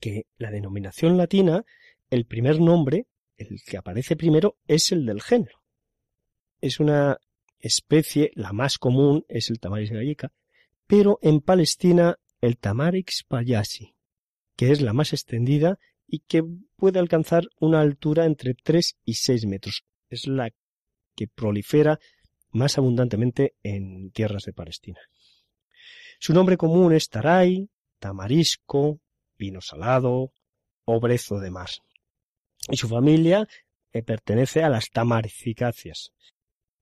que la denominación latina, el primer nombre, el que aparece primero, es el del género. Es una especie, la más común es el Tamarix gallica, pero en Palestina el Tamarix payasi, que es la más extendida y que puede alcanzar una altura entre 3 y 6 metros. Es la que prolifera más abundantemente en tierras de Palestina. Su nombre común es taray, tamarisco, vino salado o brezo de mar. Y su familia eh, pertenece a las tamaricáceas,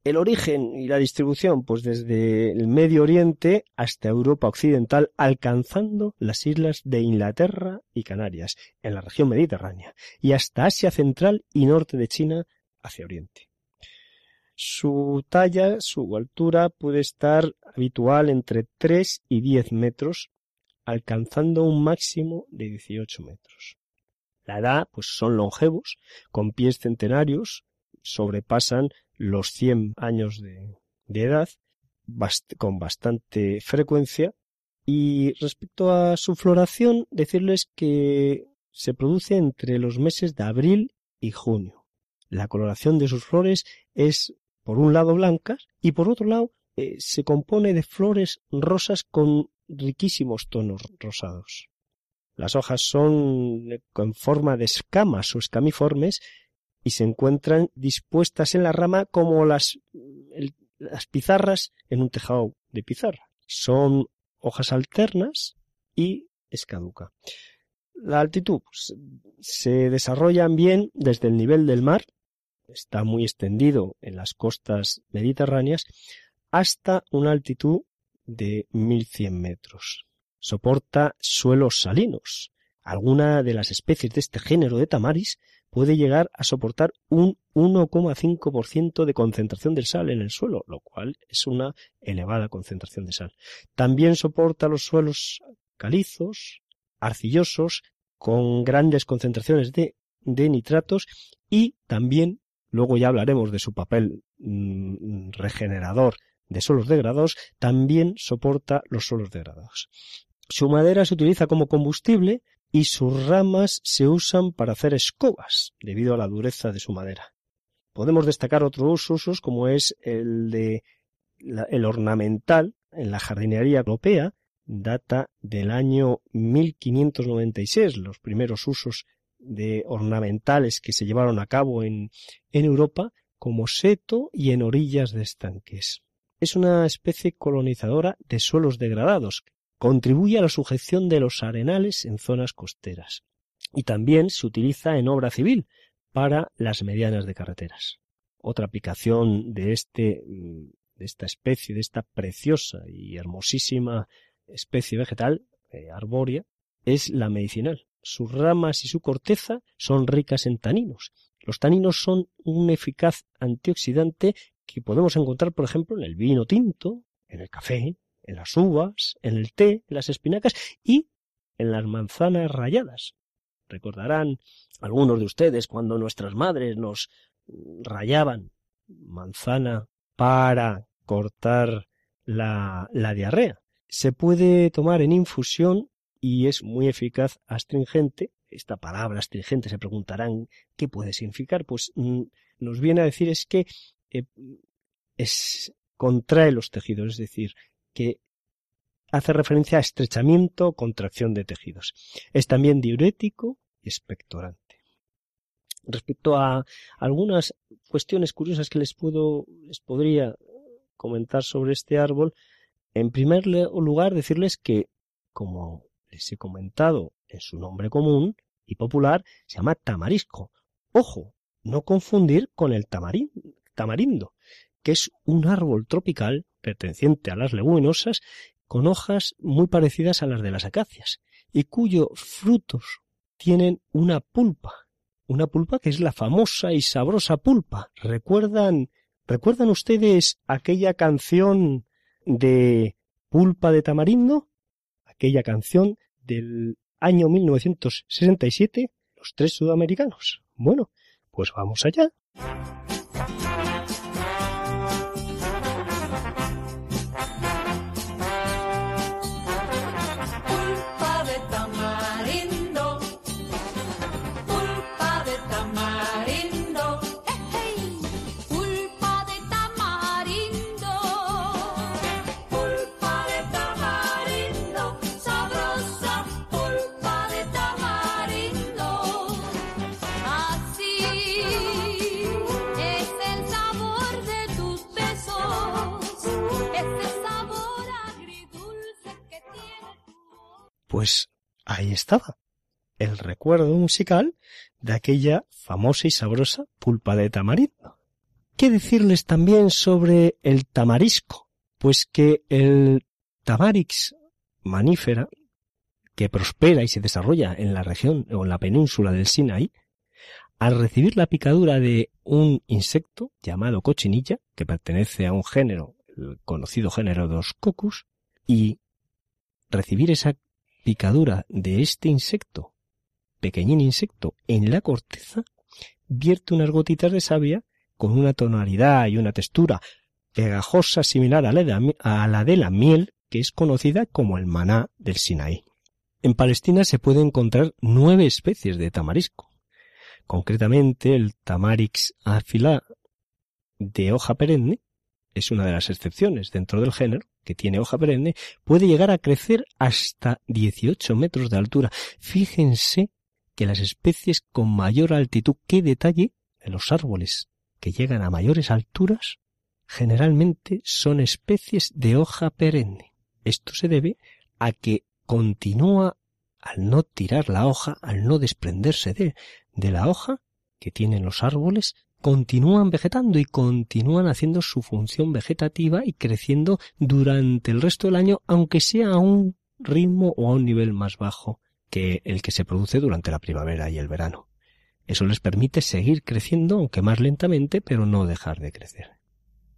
el origen y la distribución, pues desde el Medio Oriente hasta Europa Occidental, alcanzando las islas de Inglaterra y Canarias, en la región mediterránea, y hasta Asia Central y norte de China hacia Oriente. Su talla, su altura puede estar habitual entre 3 y 10 metros, alcanzando un máximo de 18 metros. La edad, pues son longevos, con pies centenarios, sobrepasan los 100 años de, edad con bastante frecuencia y respecto a su floración decirles que se produce entre los meses de abril y junio. La coloración de sus flores es por un lado blancas y por otro lado eh, se compone de flores rosas con riquísimos tonos rosados. Las hojas son con forma de escamas o escamiformes y se encuentran dispuestas en la rama como las, las pizarras en un tejado de pizarra. Son hojas alternas y escaduca. la altitud? Pues, se desarrollan bien desde el nivel del mar, está muy extendido en las costas mediterráneas, hasta una altitud de 1100 metros. Soporta suelos salinos. Alguna de las especies de este género de tamaris puede llegar a soportar un 1,5% de concentración de sal en el suelo, lo cual es una elevada concentración de sal. También soporta los suelos calizos, arcillosos, con grandes concentraciones de, nitratos y también, luego ya hablaremos de su papel mm, regenerador de suelos degradados, también soporta los suelos degradados. Su madera se utiliza como combustible y sus ramas se usan para hacer escobas, debido a la dureza de su madera. Podemos destacar otros usos como es el de el ornamental en la jardinería europea, data del año 1596, los primeros usos de ornamentales que se llevaron a cabo en, en Europa como seto y en orillas de estanques. Es una especie colonizadora de suelos degradados, contribuye a la sujeción de los arenales en zonas costeras y también se utiliza en obra civil para las medianas de carreteras. Otra aplicación de este de esta especie, de esta preciosa y hermosísima especie vegetal eh, arbórea es la medicinal. Sus ramas y su corteza son ricas en taninos. Los taninos son un eficaz antioxidante que podemos encontrar, por ejemplo, en el vino tinto, en el café, en las uvas, en el té, en las espinacas y en las manzanas rayadas. Recordarán algunos de ustedes cuando nuestras madres nos rayaban manzana para cortar la, la diarrea. Se puede tomar en infusión y es muy eficaz astringente. Esta palabra astringente se preguntarán qué puede significar. Pues mm, nos viene a decir es que eh, es, contrae los tejidos, es decir, que hace referencia a estrechamiento, contracción de tejidos. Es también diurético y expectorante. Respecto a algunas cuestiones curiosas que les puedo, les podría comentar sobre este árbol, en primer lugar decirles que, como les he comentado en su nombre común y popular, se llama tamarisco. Ojo, no confundir con el tamarindo, que es un árbol tropical perteneciente a las leguminosas con hojas muy parecidas a las de las acacias y cuyos frutos tienen una pulpa, una pulpa que es la famosa y sabrosa pulpa. ¿Recuerdan, recuerdan ustedes aquella canción de Pulpa de Tamarindo? Aquella canción del año 1967, los tres sudamericanos. Bueno, pues vamos allá. Estaba, el recuerdo musical de aquella famosa y sabrosa pulpa de tamarindo. ¿Qué decirles también sobre el tamarisco? Pues que el tamarix manífera, que prospera y se desarrolla en la región o en la península del Sinaí, al recibir la picadura de un insecto llamado cochinilla, que pertenece a un género, el conocido género de los cocus, y recibir esa picadura de este insecto, pequeñín insecto, en la corteza, vierte unas gotitas de savia con una tonalidad y una textura pegajosa similar a la, de, la miel, que es conocida como el maná del Sinaí. En Palestina se pueden encontrar nueve especies de tamarisco. Concretamente el tamarix afila de hoja perenne es una de las excepciones dentro del género, que tiene hoja perenne, puede llegar a crecer hasta 18 metros de altura. Fíjense que las especies con mayor altitud que detalle los árboles que llegan a mayores alturas generalmente son especies de hoja perenne. Esto se debe a que continúa al no tirar la hoja, al no desprenderse de, de la hoja que tienen los árboles, continúan vegetando y continúan haciendo su función vegetativa y creciendo durante el resto del año, aunque sea a un ritmo o a un nivel más bajo que el que se produce durante la primavera y el verano. Eso les permite seguir creciendo, aunque más lentamente, pero no dejar de crecer.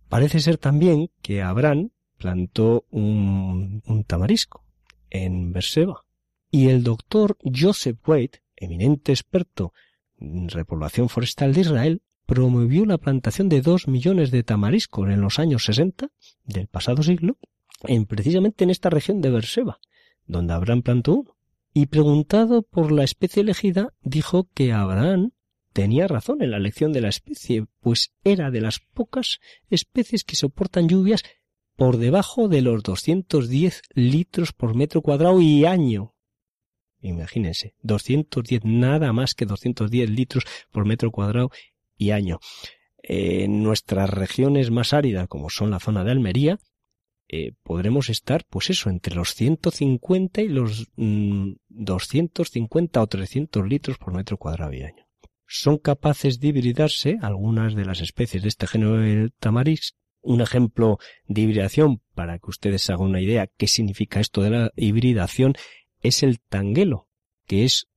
Parece ser también que Abraham plantó un, un tamarisco en Berseba y el doctor Joseph Wade, eminente experto en repoblación forestal de Israel, promovió la plantación de dos millones de tamariscos en los años sesenta del pasado siglo, en precisamente en esta región de Berseba, donde Abraham plantó uno. Y preguntado por la especie elegida, dijo que Abraham tenía razón en la elección de la especie, pues era de las pocas especies que soportan lluvias por debajo de los 210 litros por metro cuadrado y año. Imagínense, 210, nada más que 210 litros por metro cuadrado y año. En nuestras regiones más áridas, como son la zona de Almería, eh, podremos estar, pues eso, entre los 150 y los 250 mm, o 300 litros por metro cuadrado y año. Son capaces de hibridarse algunas de las especies de este género de tamariz. Un ejemplo de hibridación, para que ustedes hagan una idea qué significa esto de la hibridación, es el tanguelo, que es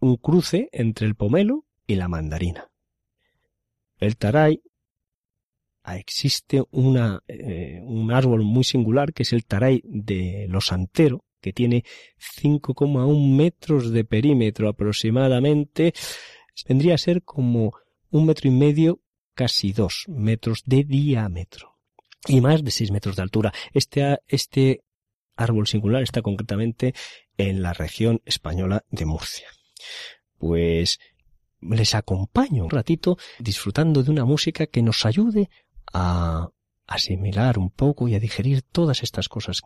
un cruce entre el pomelo y la mandarina. El taray existe una, eh, un árbol muy singular que es el taray de los antero, que tiene 5,1 metros de perímetro aproximadamente. Vendría a ser como un metro y medio, casi dos metros de diámetro y más de seis metros de altura. Este, este árbol singular está concretamente en la región española de Murcia. Pues les acompaño un ratito disfrutando de una música que nos ayude a asimilar un poco y a digerir todas estas cosas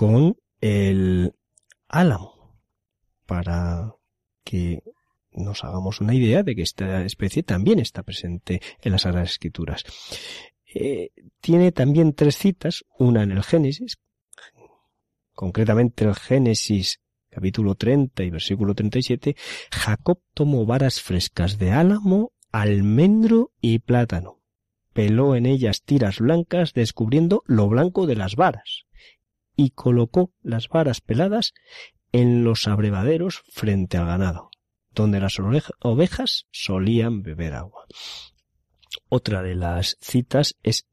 con el álamo para que nos hagamos una idea de que esta especie también está presente en las Sagradas Escrituras. Eh, tiene también tres citas, una en el Génesis, concretamente el Génesis capítulo 30 y versículo 37, Jacob tomó varas frescas de álamo, almendro y plátano. Peló en ellas tiras blancas, descubriendo lo blanco de las varas y colocó las varas peladas en los abrevaderos frente al ganado, donde las ovejas solían beber agua. Otra de las citas es,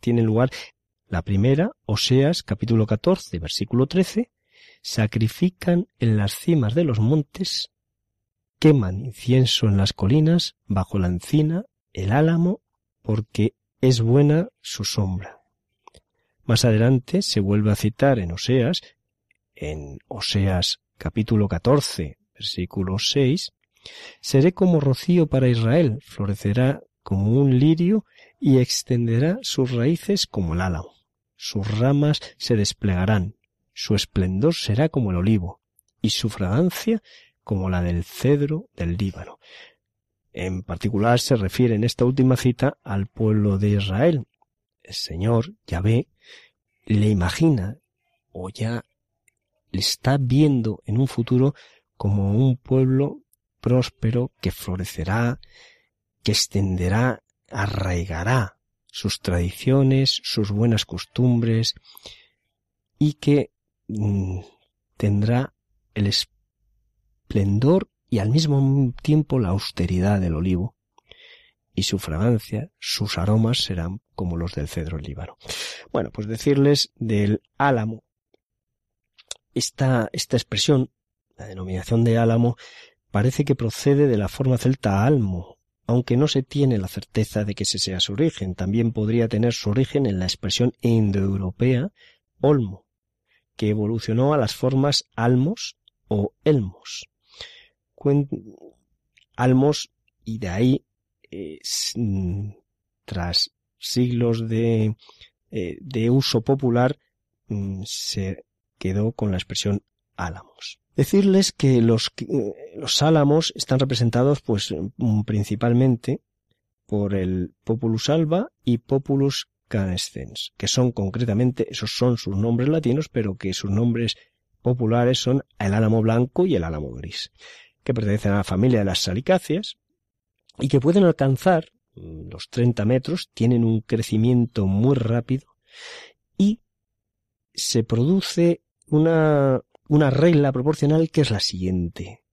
tiene lugar la primera, Oseas capítulo 14, versículo 13, sacrifican en las cimas de los montes, queman incienso en las colinas, bajo la encina, el álamo, porque es buena su sombra. Más adelante se vuelve a citar en Oseas, en Oseas capítulo 14, versículo 6, Seré como rocío para Israel, florecerá como un lirio y extenderá sus raíces como el álamo. Sus ramas se desplegarán, su esplendor será como el olivo, y su fragancia como la del cedro del Líbano. En particular se refiere en esta última cita al pueblo de Israel, el Señor, Yahvé, le imagina o ya le está viendo en un futuro como un pueblo próspero que florecerá, que extenderá, arraigará sus tradiciones, sus buenas costumbres y que mm, tendrá el esplendor y al mismo tiempo la austeridad del olivo. Y su fragancia, sus aromas serán como los del cedro líbano. Bueno, pues decirles del álamo. Esta, esta expresión, la denominación de álamo, parece que procede de la forma celta almo, aunque no se tiene la certeza de que ese sea su origen. También podría tener su origen en la expresión indoeuropea olmo, que evolucionó a las formas almos o elmos. almos y de ahí, mm, tras siglos de, eh, de uso popular, mm, se quedó con la expresión álamos. Decirles que los, eh, los álamos están representados pues mm, principalmente por el Populus alba y Populus canescens, que son concretamente, esos son sus nombres latinos, pero que sus nombres populares son el álamo blanco y el álamo gris, que pertenecen a la familia de las salicáceas y que pueden alcanzar los 30 metros, tienen un crecimiento muy rápido y se produce una, una regla proporcional que es la siguiente.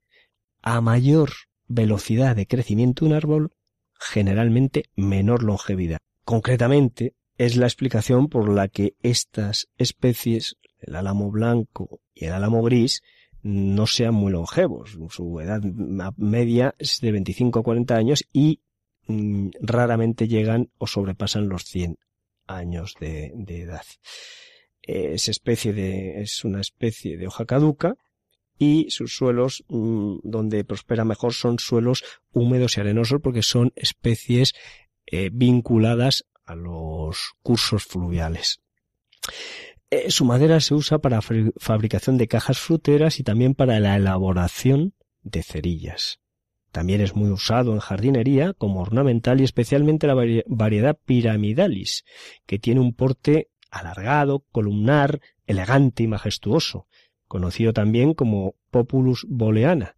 A mayor velocidad de crecimiento de un árbol, generalmente menor longevidad. Concretamente, es la explicación por la que estas especies, el álamo blanco y el álamo gris, no sean muy longevos. Su edad media es de 25 a 40 años y mm, raramente llegan o sobrepasan los 100 años de, de edad. Es especie de, es una especie de hoja caduca y sus suelos mm, donde prospera mejor son suelos húmedos y arenosos porque son especies eh, vinculadas a los cursos fluviales. Eh, su madera se usa para fabricación de cajas fruteras y también para la elaboración de cerillas. También es muy usado en jardinería como ornamental y especialmente la variedad piramidalis, que tiene un porte alargado, columnar, elegante y majestuoso, conocido también como Populus boleana.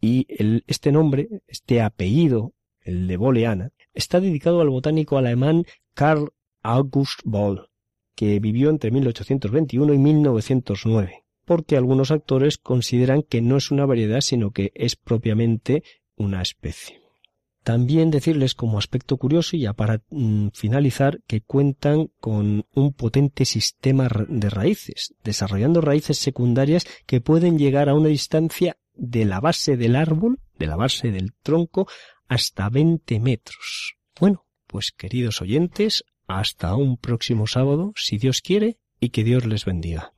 Y este nombre, este apellido, el de boleana, está dedicado al botánico alemán Karl August Boll, que vivió entre 1821 y 1909, porque algunos autores consideran que no es una variedad, sino que es propiamente una especie. También decirles como aspecto curioso, y ya para mm, finalizar, que cuentan con un potente sistema de raíces, desarrollando raíces secundarias que pueden llegar a una distancia de la base del árbol, de la base del tronco, hasta 20 metros. Bueno, pues queridos oyentes, hasta un próximo sábado, si Dios quiere, y que Dios les bendiga.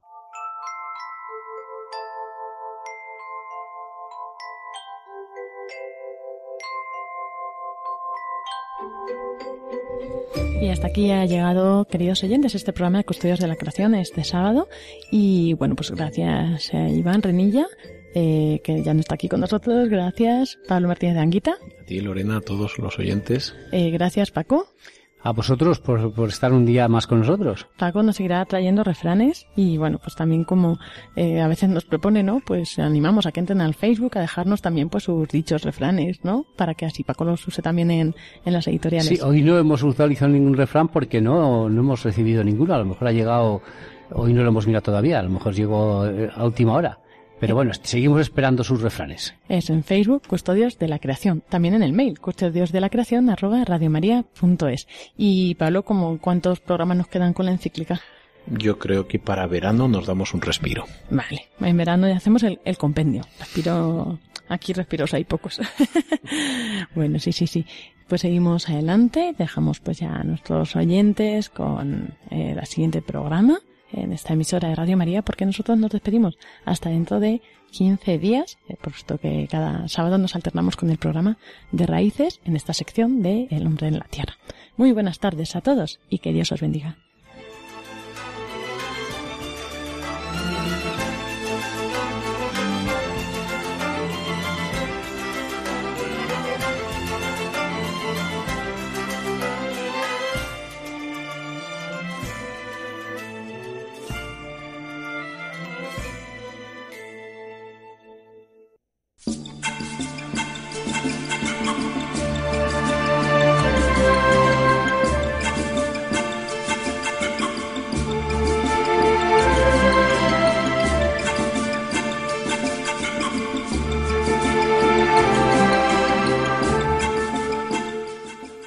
Y hasta aquí ha llegado, queridos oyentes, este programa de Custodios de la Creación este sábado. Y bueno, pues gracias a Iván Renilla, eh, que ya no está aquí con nosotros. Gracias, Pablo Martínez de Anguita. A ti, Lorena, a todos los oyentes. Eh, gracias, Paco. A vosotros por, por, estar un día más con nosotros. Paco nos seguirá trayendo refranes y bueno, pues también como eh, a veces nos propone, ¿no? Pues animamos a que entren al Facebook a dejarnos también pues sus dichos refranes, ¿no? Para que así Paco los use también en, en las editoriales. Sí, hoy no hemos utilizado ningún refrán porque no, no hemos recibido ninguno. A lo mejor ha llegado, hoy no lo hemos mirado todavía, a lo mejor llegó a última hora. Pero bueno, seguimos esperando sus refranes. Es en Facebook, Custodios de la Creación. También en el mail, custodios de la creación arroba radiomaria.es. Y Pablo, ¿cómo, ¿cuántos programas nos quedan con la encíclica? Yo creo que para verano nos damos un respiro. Vale, en verano ya hacemos el, compendio. Respiro, aquí respiros hay pocos. <laughs> bueno, sí, sí, sí. Pues seguimos adelante, dejamos pues ya a nuestros oyentes con eh, el siguiente programa en esta emisora de Radio María porque nosotros nos despedimos hasta dentro de 15 días, eh, puesto que cada sábado nos alternamos con el programa de Raíces en esta sección de El hombre en la tierra. Muy buenas tardes a todos y que Dios os bendiga.